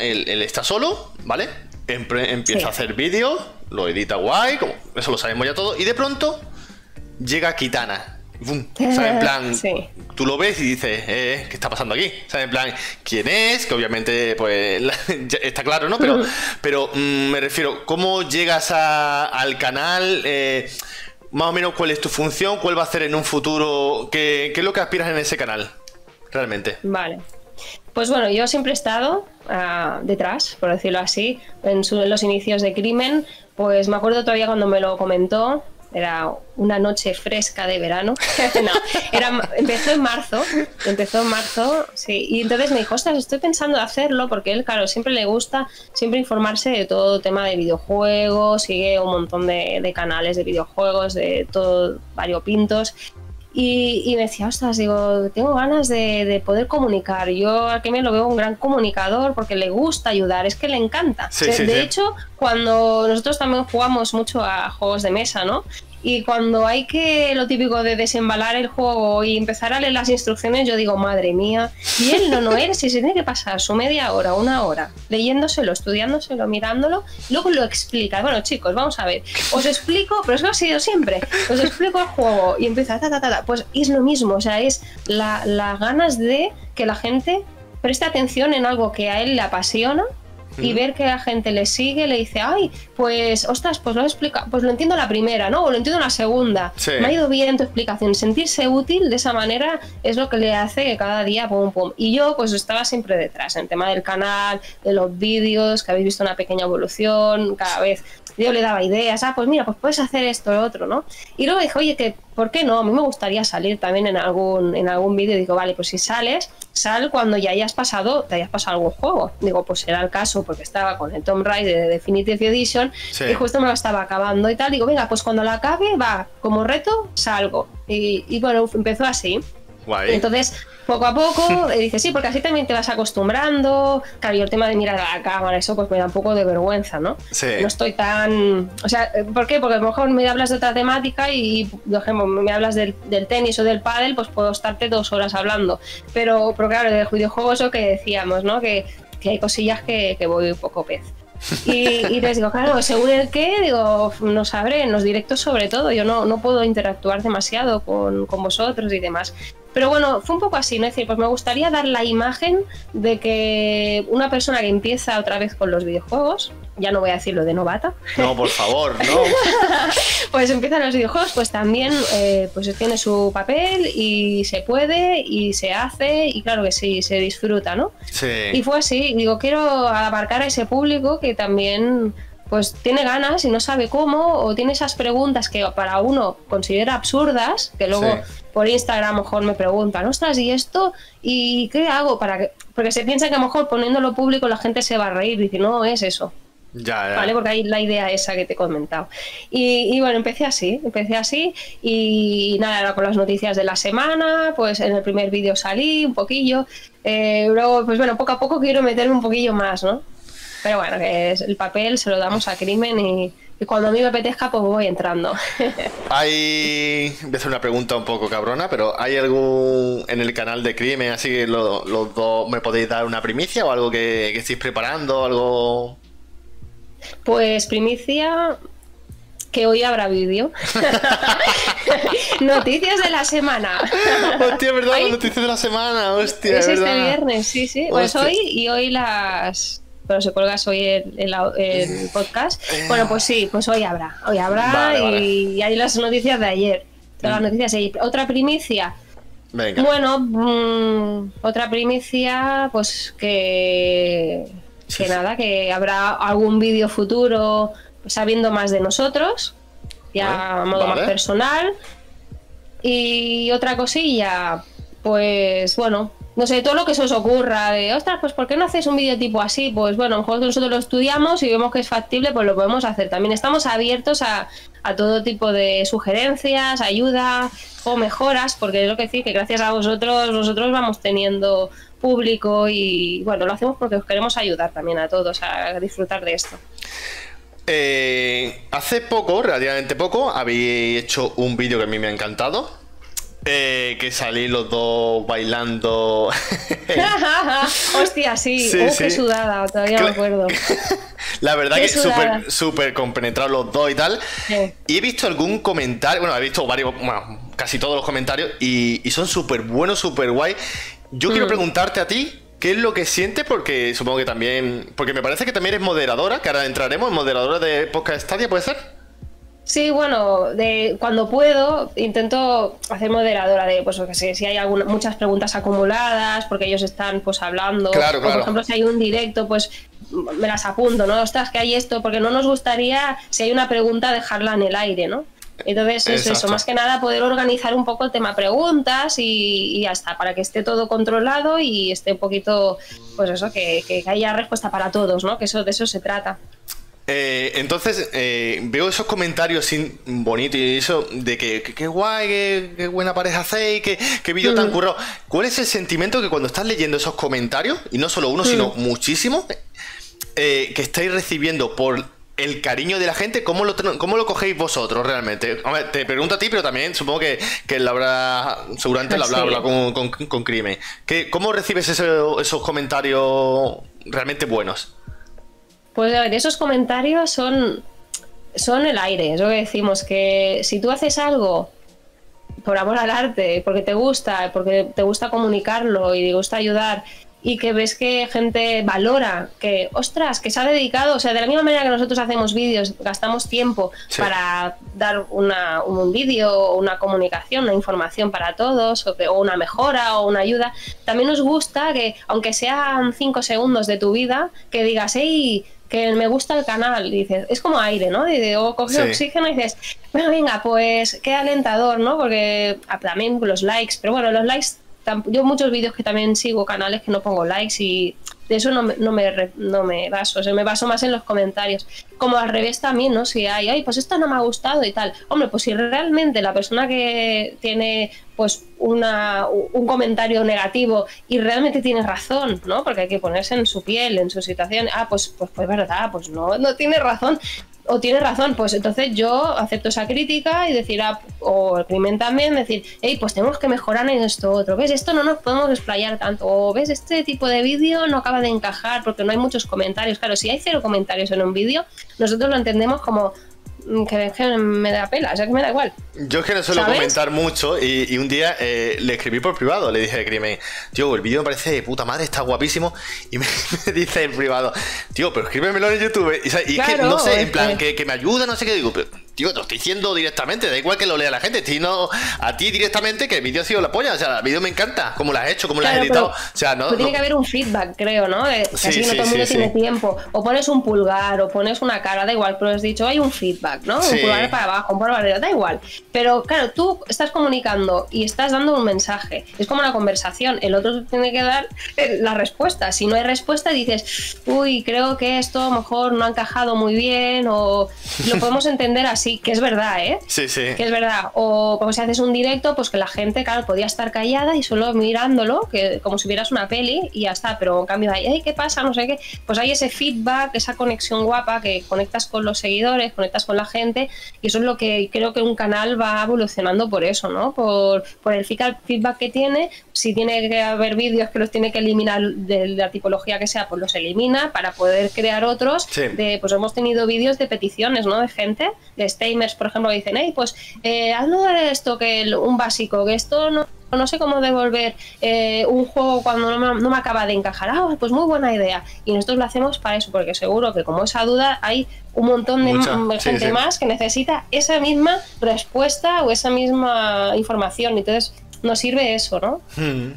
él, está solo, ¿vale? empieza a hacer vídeos, lo edita guay, como, eso lo sabemos ya todo, y de pronto llega Kitana, En plan, tú lo ves y dices, eh, ¿qué está pasando aquí? ¿Sabes? En plan, ¿quién es? Que obviamente, pues, está claro, ¿no? Pero, pero mm, me refiero, ¿cómo llegas al canal? Eh, más o menos, ¿cuál es tu función? ¿Cuál va a hacer en un futuro? ¿Qué, es lo que aspiras en ese canal? Realmente. Vale. Pues bueno, yo siempre he estado ah, detrás, por decirlo así, en, en los inicios de crimen. Pues me acuerdo todavía cuando me lo comentó, era una noche fresca de verano. no, era, empezó en marzo, empezó en marzo, sí, y entonces me dijo, ostras, estoy pensando en hacerlo, porque él, claro, siempre le gusta siempre informarse de todo tema de videojuegos, sigue un montón de, de canales de videojuegos, de todo variopintos, y, me decía, ostras, digo, tengo ganas de, poder comunicar. Yo aquí me lo veo un gran comunicador porque le gusta ayudar, es que le encanta. de hecho, cuando nosotros también jugamos mucho a juegos de mesa, ¿no? Y cuando hay que, lo típico de desembalar el juego y empezar a leer las instrucciones, yo digo, madre mía. Y él no, no, él si se tiene que pasar su media hora, una hora, leyéndoselo, estudiándoselo, mirándolo, luego lo explica. Bueno, chicos, vamos a ver. Os explico, pero eso ha sido siempre. Os explico el juego y empieza, ta, ta, ta, ta. Pues es lo mismo, o sea, es las ganas de que la gente preste atención en algo que a él le apasiona y ver que la gente le sigue, le dice, ay, pues, ostras, pues lo explica, pues lo entiendo la primera, ¿no? O lo entiendo la segunda. Me ha ido bien tu explicación. Sentirse útil de esa manera es lo que le hace que cada día, pum, pum. Y yo, pues estaba siempre detrás, en tema del canal, de los vídeos, que habéis visto una pequeña evolución, cada vez yo le daba ideas, ah, pues mira, pues puedes hacer esto, lo otro, ¿no? Y luego dije, oye, que ¿por qué no? A mí me gustaría salir también en algún, en algún vídeo. Digo, vale, pues si sales, sal cuando ya hayas pasado, te hayas pasado algún juego. Digo, pues será el caso, porque estaba con el Tomb Raider de Definitive Edition y justo me lo estaba acabando y tal. Digo, venga, pues cuando la acabe, va, como reto, salgo. Y, y bueno, empezó así. Entonces, poco a poco, eh, dice sí, porque así también te vas acostumbrando. Claro, yo el tema de mirar a la cámara, eso pues me da un poco de vergüenza, ¿no? Sí. No estoy tan. O sea, ¿por qué? Porque a lo mejor me hablas de otra temática y, por ejemplo, me hablas del, tenis o del pádel, pues puedo estarte dos horas hablando. Pero, pero claro, del videojuego, eso que decíamos, ¿no? Que, que hay cosillas que, que voy un poco pez. Y, les digo, claro, según el qué, digo, no sabré, en los directos sobre todo, yo no, no puedo interactuar demasiado con, con, vosotros y demás. Pero bueno, fue un poco así, ¿no? Es decir, pues me gustaría dar la imagen de que una persona que empieza otra vez con los videojuegos, ya no voy a decirlo de novata. No, por favor, no. pues empiezan los videojuegos, pues también eh, pues tiene su papel y se puede y se hace y claro que sí, se disfruta, ¿no? Sí. Y fue así, digo, quiero abarcar a ese público que también pues tiene ganas y no sabe cómo, o tiene esas preguntas que para uno considera absurdas, que luego por Instagram a lo mejor me preguntan, ostras, ¿y esto? ¿Y qué hago? para que Porque se piensa que a lo mejor poniéndolo público la gente se va a reír y dice, no, es eso. Ya, ¿Vale? Porque hay la idea esa que te he comentado. Y, bueno, empecé así, empecé así y nada, era con las noticias de la semana, pues en el primer vídeo salí un poquillo, eh, luego pues bueno, poco a poco quiero meterme un poquillo más, ¿no? Pero bueno, que es, el papel se lo damos a crimen y, cuando a mí me apetezca, pues voy entrando. Hay. Voy a hacer una pregunta un poco cabrona, pero ¿hay algún en el canal de crimen, así que los, dos me podéis dar una primicia o algo que, que estéis preparando? ¿Algo.? Pues primicia, que hoy habrá vídeo. noticias de la semana. Hostia, ¿verdad? Noticias de la semana, hostia. Es este viernes, sí, sí. Pues hoy y hoy las pero si colgas hoy el, el, podcast. Bueno, pues sí, pues hoy habrá. Hoy habrá y, hay las noticias de ayer. Las mm. noticias de Otra primicia. Venga. Bueno, mm, otra primicia, pues que, que nada, que habrá algún vídeo futuro sabiendo más de nosotros, ya a modo más personal. Y otra cosilla, pues bueno, no sé, todo lo que se os ocurra, de, ostras, pues ¿por qué no hacéis un vídeo tipo así? Pues bueno, a lo mejor nosotros lo estudiamos y vemos que es factible, pues lo podemos hacer. También estamos abiertos a, todo tipo de sugerencias, ayuda o mejoras, porque es lo que decir, que gracias a vosotros, nosotros vamos teniendo público y bueno, lo hacemos porque os queremos ayudar también a todos a disfrutar de esto. Eh, hace poco, relativamente poco, habéis hecho un vídeo que a mí me ha encantado, eh, que salí los dos bailando. Hostia, sí. Uh, qué sudada, todavía me acuerdo. La verdad que súper súper compenetrados los dos y tal. Y he visto algún comentario, bueno, he visto varios, bueno, casi todos los comentarios y, son súper buenos, súper guay. Yo quiero mm. preguntarte a ti, ¿Qué es lo que sientes? Porque supongo que también. Porque me parece que también eres moderadora, que ahora entraremos, moderadora de Podcast Stadia, ¿puede ser? Sí, bueno, de cuando puedo intento hacer moderadora de, pues, que sé, si hay alguna, muchas preguntas acumuladas, porque ellos están, pues, hablando. Claro, O, por ejemplo, si hay un directo, pues, me las apunto, ¿no? Ostras, que hay esto, porque no nos gustaría, si hay una pregunta, dejarla en el aire, ¿no? Entonces es eso, más que nada poder organizar un poco el tema preguntas y, y ya está, para que esté todo controlado y esté un poquito, pues eso, que, que haya respuesta para todos, ¿no? Que eso de eso se trata. Eh, entonces, eh, veo esos comentarios bonitos y eso de que qué guay, qué buena pareja hacéis, qué vídeo tan mm. currado. ¿Cuál es el sentimiento que cuando estás leyendo esos comentarios, y no solo uno, sino mm. muchísimos, eh, que estáis recibiendo por el cariño de la gente, ¿cómo lo, cómo lo cogéis vosotros realmente? te pregunto a ti, pero también supongo que, que habrá, seguramente lo habrá, con, con, Crimen. ¿Cómo recibes esos comentarios realmente buenos? Pues a ver, esos comentarios son, son el aire, es lo que decimos, que si tú haces algo por amor al arte, porque te gusta, porque te gusta comunicarlo y te gusta ayudar y que ves que gente valora, que, ostras, que se ha dedicado, o sea, de la misma manera que nosotros hacemos vídeos, gastamos tiempo para dar una, un vídeo, una comunicación, una información para todos, o, o, una mejora o una ayuda, también nos gusta que, aunque sean cinco segundos de tu vida, que digas, hey, que me gusta el canal, dices, es como aire, ¿no? Y o coges oxígeno y dices, bueno, venga, pues qué alentador, ¿no? Porque también los likes, pero bueno, los likes yo muchos vídeos que también sigo canales que no pongo likes y de eso no me, no me, no me baso, o sea, me baso más en los comentarios. Como al revés también, ¿no? Si hay, ay, pues esto no me ha gustado y tal. Hombre, pues si realmente la persona que tiene pues una, un comentario negativo y realmente tiene razón, ¿no? Porque hay que ponerse en su piel, en su situación. Ah, pues, pues, pues verdad, pues no, no tiene razón o tiene razón, pues entonces yo acepto esa crítica y decir, ah, o el crimen también, decir, hey, pues tenemos que mejorar en esto otro, ¿ves? Esto no nos podemos explayar tanto, o ves, este tipo de vídeo no acaba de encajar porque no hay muchos comentarios. Claro, si hay cero comentarios en un vídeo, nosotros lo entendemos como Mm, que, me da pela, o sea que me da igual. Yo es que no suelo comentar mucho y, un día eh, le escribí por privado, le dije al crimen, tío, el vídeo me parece de puta madre, está guapísimo. Y me, dice en privado, tío, pero escríbemelo en YouTube. Y, es que no sé, en plan, que, que, me ayuda, no sé qué digo, pero Tío, te lo estoy diciendo directamente, da igual que lo lea la gente, estoy no a ti directamente que el vídeo ha sido la polla, o sea, el vídeo me encanta, como lo has hecho, como lo has editado, o sea, no, tiene que haber un feedback, creo, ¿no? De, así no todo el mundo tiene tiempo, o pones un pulgar, o pones una cara, da igual, pero has dicho, hay un feedback, ¿no? Un pulgar para abajo, un pulgar para da igual, pero claro, tú estás comunicando y estás dando un mensaje, es como una conversación, el otro tiene que dar la respuesta, si no hay respuesta dices, uy, creo que esto a lo mejor no ha encajado muy bien, o lo podemos entender así que es verdad, ¿eh? Sí, sí. Que es verdad. O como si haces un directo, pues que la gente, claro, podía estar callada y solo mirándolo, que como si vieras una peli y ya está. Pero en cambio, hay, ¿qué pasa? No sé qué. Pues hay ese feedback, esa conexión guapa que conectas con los seguidores, conectas con la gente. Y eso es lo que creo que un canal va evolucionando por eso, ¿no? Por, por el feedback que tiene. Si tiene que haber vídeos que los tiene que eliminar de la tipología que sea, pues los elimina para poder crear otros. De, pues hemos tenido vídeos de peticiones, ¿no? De gente, de Por ejemplo, dicen, hey, pues eh, hazlo de esto, que un básico, que esto no, no sé cómo devolver eh, un juego cuando no me, acaba de encajar. Ah, pues muy buena idea. Y nosotros lo hacemos para eso, porque seguro que como esa duda hay un montón de gente más que necesita esa misma respuesta o esa misma información. Entonces nos sirve eso, ¿no? Hmm.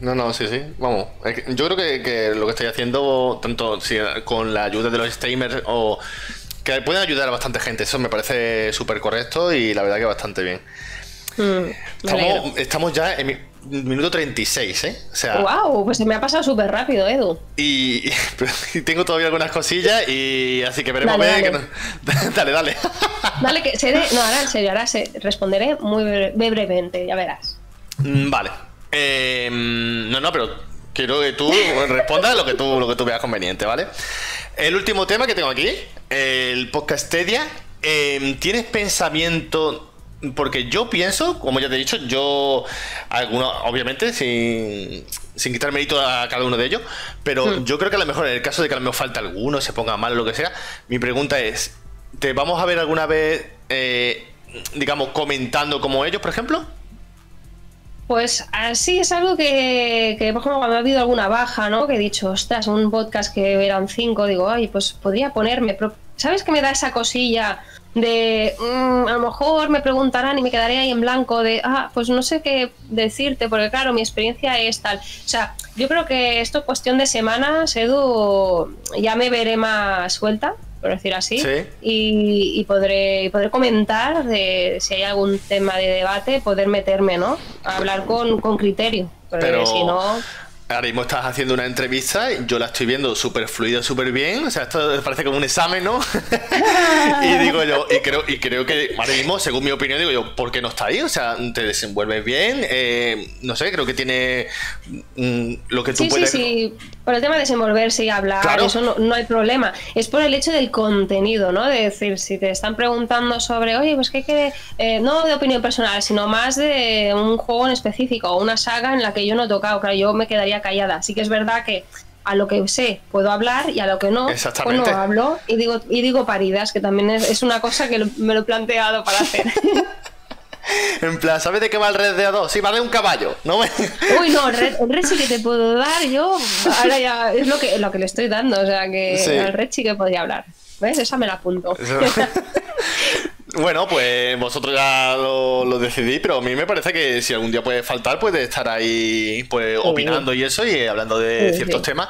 No, no, sí, sí. Vamos, yo creo que, lo que estoy haciendo, tanto con la ayuda de los streamers o que pueden ayudar a bastante gente. Eso me parece súper correcto y la verdad que bastante bien. Mm, estamos, ya en minuto 36, ¿eh? O sea, ¡Wow! Pues se me ha pasado súper rápido, Edu. Y, tengo todavía algunas cosillas y así que veremos dale, dale. dale, dale. dale, que se No, ahora en serio, ahora se... responderé muy brevemente, ya verás. Mm, vale. Em, no, no, pero quiero que tú respondas lo que tú, lo que tú veas conveniente, ¿vale? El último tema que tengo aquí, el podcast Tedia. Em, ¿Tienes pensamiento? Porque yo pienso, como ya te he dicho, yo, algunos, obviamente, sin, sin quitar mérito a cada uno de ellos, pero hmm. yo creo que a lo mejor en el caso de que a lo mejor falta alguno, se ponga mal o lo que sea, mi pregunta es, ¿te vamos a ver alguna vez, eh, digamos, comentando como ellos, por ejemplo? Pues así es algo que, por ejemplo, cuando ha habido alguna baja, ¿no? Que he dicho, ostras, un podcast que eran cinco, digo, ay, pues podría ponerme. ¿Sabes que me da esa cosilla de mm, a lo mejor me preguntarán y me quedaré ahí en blanco de, ah, pues no sé qué decirte, porque claro, mi experiencia es tal. O sea, yo creo que esto es cuestión de semanas, Edu, ya me veré más suelta por decir así, y, podré, podré comentar de si hay algún tema de debate, poder meterme, ¿no? A hablar con, con criterio, pero si no... Ahora mismo estás haciendo una entrevista y yo la estoy viendo súper fluida, súper bien. O sea, esto parece como un examen, ¿no? y digo yo, y creo, y creo que ahora mismo, según mi opinión, digo yo, ¿por qué no está ahí? O sea, te desenvuelves bien. Eh, no sé, creo que tiene mm, lo que tú puedes. Sí, sí, por el tema de desenvolverse y hablar, eso no, hay problema. Es por el hecho del contenido, ¿no? De decir, si te están preguntando sobre, oye, pues que hay eh, no de opinión personal, sino más de un juego en específico o una saga en la que yo no he tocado. Claro, yo me quedaría callada. Así que es verdad que a lo que sé puedo hablar y a lo que no, pues no hablo y digo, y digo paridas, que también es, una cosa que me lo he planteado para hacer. en plan, ¿sabes de qué va el Red Dead 2? Sí, va de un caballo. ¿no? Uy, no, el red, el red, sí que te puedo dar yo. Ahora ya es lo que, lo que le estoy dando. O sea, que sí. el red sí que podría hablar. ¿Ves? Esa me la apunto. Bueno, pues vosotros ya lo, lo, decidís, pero a mí me parece que si algún día puede faltar, puede estar ahí pues opinando y eso y hablando de sí, ciertos sí. temas.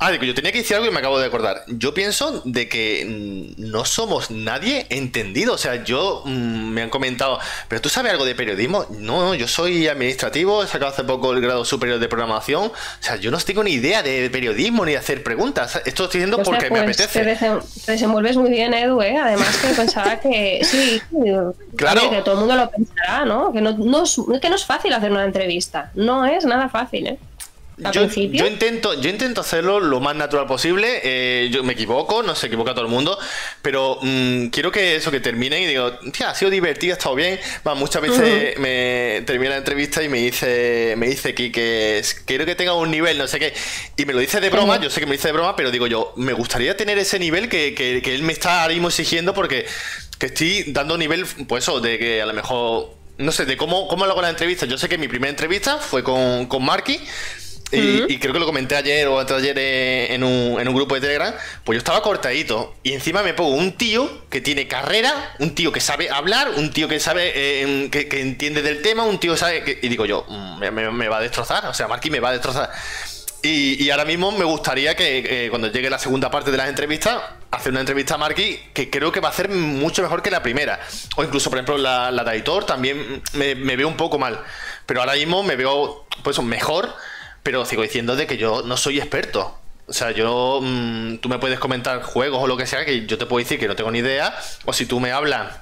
Ah, digo, yo tenía que decir algo y me acabo de acordar. Yo pienso de que no somos nadie entendido. O sea, yo mmm, me han comentado, ¿pero tú sabes algo de periodismo? No, yo soy administrativo, he sacado hace poco el grado superior de programación. O sea, yo no tengo ni idea de periodismo ni de hacer preguntas. Esto estoy diciendo o sea, porque pues, me apetece. Te, desem te, desenvuelves muy bien, Edu, ¿eh? Además que pensaba que sí, claro. que todo el mundo lo pensará, ¿no? Que no, no, es, que no es fácil hacer una entrevista. No es nada fácil, ¿eh? Yo, yo, intento, yo intento hacerlo lo más natural posible. Eh, yo me equivoco, no se equivoca todo el mundo, pero mmm, quiero que eso que termine y digo, tía, ha sido divertido, ha estado bien. Va, muchas veces uh -huh. me termina la entrevista y me dice, me dice que quiero que tenga un nivel, no sé qué, y me lo dice de broma. Uh -huh. Yo sé que me dice de broma, pero digo yo, me gustaría tener ese nivel que, que, que él me está ahora mismo exigiendo porque que estoy dando nivel, pues eso, de que a lo mejor no sé, de cómo, cómo lo hago la entrevista. Yo sé que mi primera entrevista fue con, con Marky. Y, creo que lo comenté ayer o antes ayer en un, en un, grupo de Telegram. Pues yo estaba cortadito. Y encima me pongo un tío que tiene carrera, un tío que sabe hablar, un tío que sabe, eh, que, que, entiende del tema, un tío que sabe. Que, y digo yo, mm, me, me, me, va a destrozar. O sea, Marky me va a destrozar. Y, y ahora mismo me gustaría que eh, cuando llegue la segunda parte de las entrevistas, hacer una entrevista a Marky que creo que va a ser mucho mejor que la primera. O incluso, por ejemplo, la, la de Aitor también me, me veo un poco mal. Pero ahora mismo me veo pues mejor pero sigo diciendo de que yo no soy experto. O sea, yo. Mmm, tú me puedes comentar juegos o lo que sea, que yo te puedo decir que no tengo ni idea. O si tú me hablas,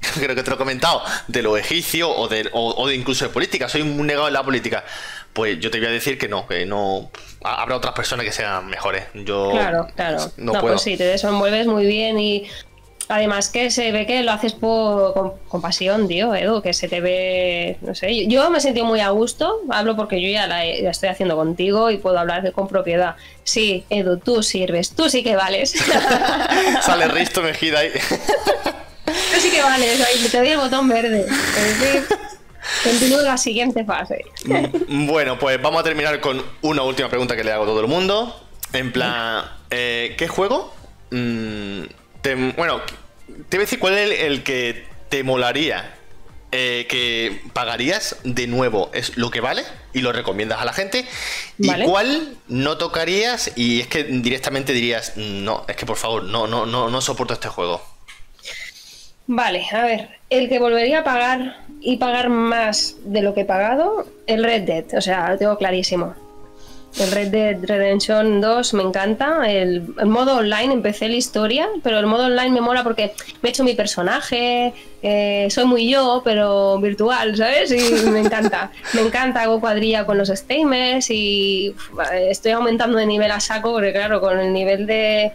creo que te lo he comentado, de lo egipcio o de, o, o de incluso de política. Soy un negado en la política. Pues yo te voy a decir que no, que no. Habrá otras personas que sean mejores. Yo. Claro, claro. No, no puedo. pues sí, te desenvuelves muy bien y Además que se ve que lo haces por, con, con, pasión, tío, Edu, que se te ve, no sé, yo me he sentido muy a gusto, hablo porque yo ya la, la estoy haciendo contigo y puedo hablar con propiedad. Sí, Edu, tú sirves, tú sí que vales. Sale Risto Mejida ahí. tú sí que vales, ahí, te doy el botón verde. Continúo la siguiente fase. Bueno, pues vamos a terminar con una última pregunta que le hago a todo el mundo. En plan, eh, ¿qué juego? Mmm, te, bueno, te voy a decir cuál es el, el que te molaría eh, que pagarías de nuevo. Es lo que vale y lo recomiendas a la gente. Vale. y cuál no tocarías y es que directamente dirías no es que por favor no no no no soporto este juego vale a ver el que volvería a pagar y pagar más de lo que he pagado el Red Dead. O sea lo tengo clarísimo el Red Dead Redemption 2 me encanta. El, el, modo online empecé la historia, pero el modo online me mola porque me he hecho mi personaje, eh, soy muy yo, pero virtual, ¿sabes? Y me encanta. me encanta, hago cuadrilla con los stamers y uf, estoy aumentando de nivel a saco, porque claro, con el nivel de,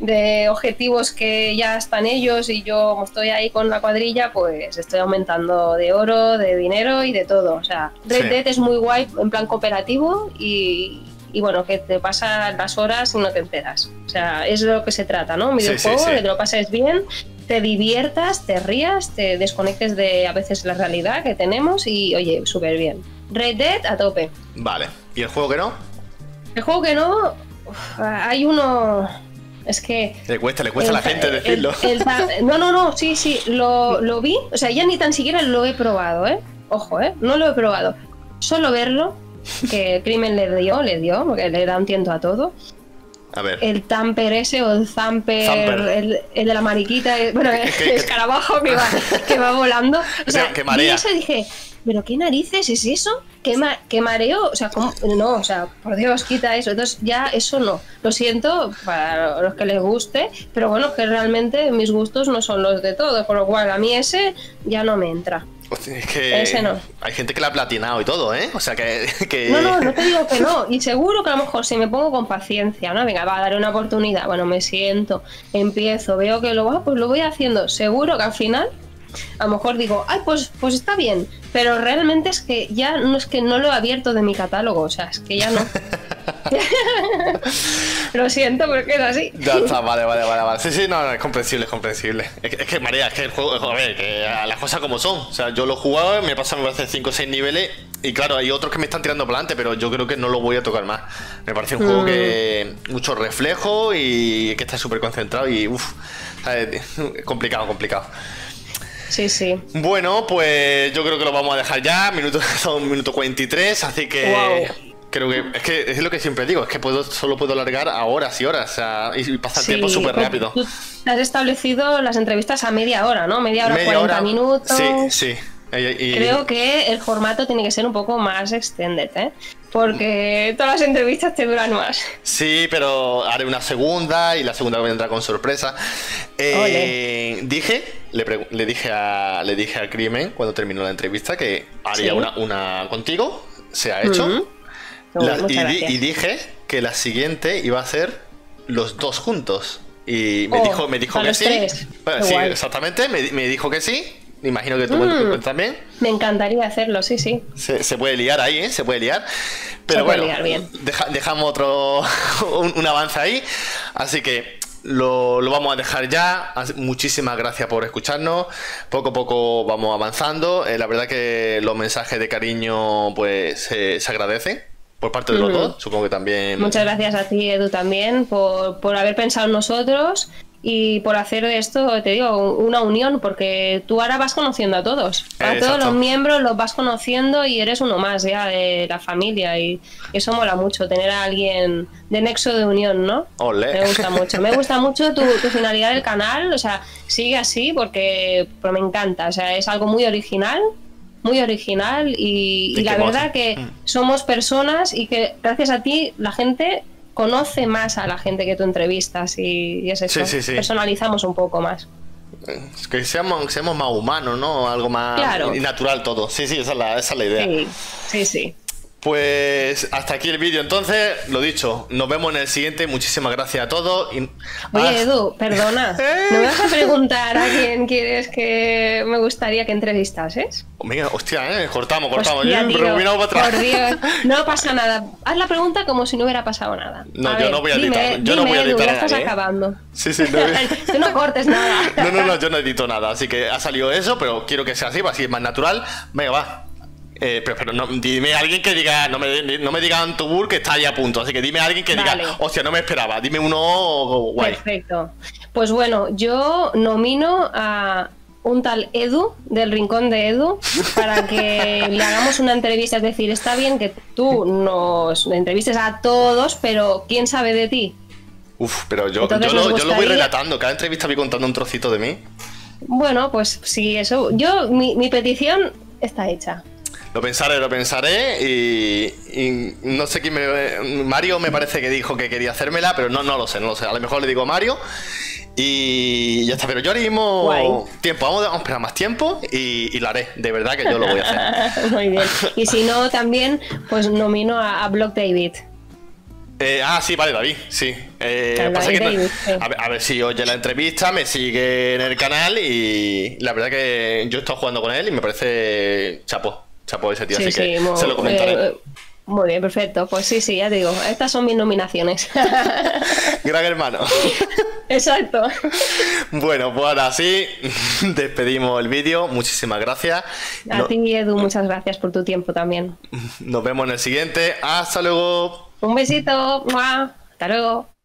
de objetivos que ya están ellos y yo como estoy ahí con la cuadrilla, pues estoy aumentando de oro, de dinero y de todo. O sea, Red sí. Dead es muy guay en plan cooperativo y, y, bueno, que te pasan las horas y no te enteras. O sea, es de lo que se trata, ¿no? Un videojuego, sí, sí, que te lo pases bien, te diviertas, te rías, te desconectes de a veces la realidad que tenemos y oye, súper bien. Red Dead a tope. Vale. ¿Y el juego que no? El juego que no, uf, hay uno es que. Le cuesta, le cuesta el, a la gente decirlo. El, el, no, no, no, sí, sí, lo, lo, vi. O sea, ya ni tan siquiera lo he probado, ¿eh? Ojo, ¿eh? No lo he probado. Solo verlo, que el crimen le dio, le dio, porque le da un tiento a todo. A ver. El tamper ese o el zamper, el, el, de la mariquita, bueno, el escarabajo que va, que va volando. O sea, que marea. Y eso dije, ¿pero qué narices es eso? ¿Qué, ma qué mareo? O sea, ¿cómo? no, o sea, por Dios, quita eso. Entonces, ya eso no. Lo siento para los que les guste, pero bueno, que realmente mis gustos no son los de todos, por lo cual a mí ese ya no me entra. Es que Ese no. hay gente que la ha platinado y todo, ¿eh? O sea que, que, No, no, no te digo que no. Y seguro que a lo mejor si me pongo con paciencia, ¿no? Venga, va a dar una oportunidad. Bueno, me siento, empiezo, veo que lo va, pues lo voy haciendo. Seguro que al final a lo mejor digo, ay, pues, pues está bien, pero realmente es que ya no es que no lo he abierto de mi catálogo, o sea, es que ya no. Lo siento, pero que es así. Ya está, vale, vale, vale, vale. Sí, sí, no, no, es comprensible, es comprensible. Es que, es que, María, es que el juego, a ver, que las cosas como son. O sea, yo lo he jugado, me he pasado, me parece 5 o 6 niveles. Y claro, hay otros que me están tirando para adelante, pero yo creo que no lo voy a tocar más. Me parece un juego que. mucho reflejo y que está súper concentrado y. uff, complicado, complicado. Sí, sí. Bueno, pues yo creo que lo vamos a dejar ya. Minuto, son minuto 43, así que. Creo que es que es lo que siempre digo, es que puedo solo puedo alargar a horas y horas o sea, y pasar tiempo súper rápido. Tú has establecido las entrevistas a media hora, ¿no? Media hora, media 40 minutos. Sí, sí. Creo que el formato tiene que ser un poco más extended, ¿eh? Porque todas las entrevistas te duran más. Sí, pero haré una segunda y la segunda vendrá con sorpresa. Eh, dije, le, dije a, le dije a Crimen cuando terminó la entrevista que haría una, una contigo. Se ha hecho. y, dije que la siguiente iba a ser los dos juntos. Y me oh, dijo, me dijo que sí. sí, exactamente. Me, me dijo que sí. Me imagino que tú mm. también. Me encantaría hacerlo, sí, sí. Se, puede liar ahí, ¿eh? Se puede liar. Pero bueno, dejamos otro un, avance ahí. Así que lo, vamos a dejar ya. Muchísimas gracias por escucharnos. Poco a poco vamos avanzando. Eh, la verdad que los mensajes de cariño pues se agradecen por parte de los dos. Supongo que también. Muchas gracias a ti, Edu, también, por, por haber pensado en nosotros y por hacer de esto, te digo, una unión, porque tú ahora vas conociendo a todos. A todos los miembros los vas conociendo y eres uno más ya de la familia. Y eso mola mucho, tener a alguien de nexo de unión, ¿no? Me gusta mucho. Me gusta mucho tu, finalidad del canal. O sea, sigue así porque, me encanta. O sea, es algo muy original. Muy original y la verdad que mm. somos personas y que gracias a ti la gente conoce más a la gente que tú entrevistas y, es eso. Personalizamos un poco más. Es que seamos, seamos más humanos, ¿no? Algo más natural todo. Sí, sí, esa es la, esa es la idea. Sí, sí, sí. Pues hasta aquí el vídeo entonces, lo dicho, nos vemos en el siguiente, muchísimas gracias a todos. Y... Oye Edu, perdona, ¿no me vas a preguntar a quién quieres que me gustaría que entrevistases? Mira, hostia, ¿eh? cortamos, cortamos, hostia, para atrás. Por Dios, no pasa nada, haz la pregunta como si no hubiera pasado nada. No, yo no voy a editar, yo no voy a editar ya estás ¿eh? acabando. Sí, sí, no. Tú no cortes nada. no, no, no, yo no edito nada, así que ha salido eso, pero quiero que sea así, así es más natural. Venga, va. Eh, pero, no, dime a alguien que diga, no me, no me diga Antubur que está ahí a punto. Así que dime a alguien que diga, hostia, no me esperaba. Dime uno guay. Perfecto. Pues bueno, yo nomino a un tal Edu del Rincón de Edu para que le hagamos una entrevista. Es decir, está bien que tú nos entrevistes a todos, pero ¿quién sabe de ti? Uf, pero yo, yo, lo, yo, lo, voy relatando. Cada entrevista voy contando un trocito de mí. Bueno, pues sí, eso. Yo, mi, mi petición está hecha. Lo pensaré, lo pensaré y, no sé quién me... Mario me parece que dijo que quería hacérmela, pero no, no lo sé, no lo sé. A lo mejor le digo a Mario y ya está. Pero yo ahora mismo... Tiempo, vamos, a esperar más tiempo y, lo haré. De verdad que yo lo voy a hacer. Muy bien. Y si no, también pues nomino a, a Block David. Eh, ah, sí, vale, David, sí. Eh, a, ver, si oye la entrevista, me sigue en el canal y la verdad que yo he estado jugando con él y me parece chapo chapo ese tío, así que se lo comentaré. Eh, muy bien, perfecto. Pues sí, sí, ya te digo, estas son mis nominaciones. Gran hermano. Exacto. Bueno, pues ahora sí, despedimos el vídeo. Muchísimas gracias. A ti, Edu, muchas gracias por tu tiempo también. Nos vemos en el siguiente. Hasta luego. Un besito. Hasta luego.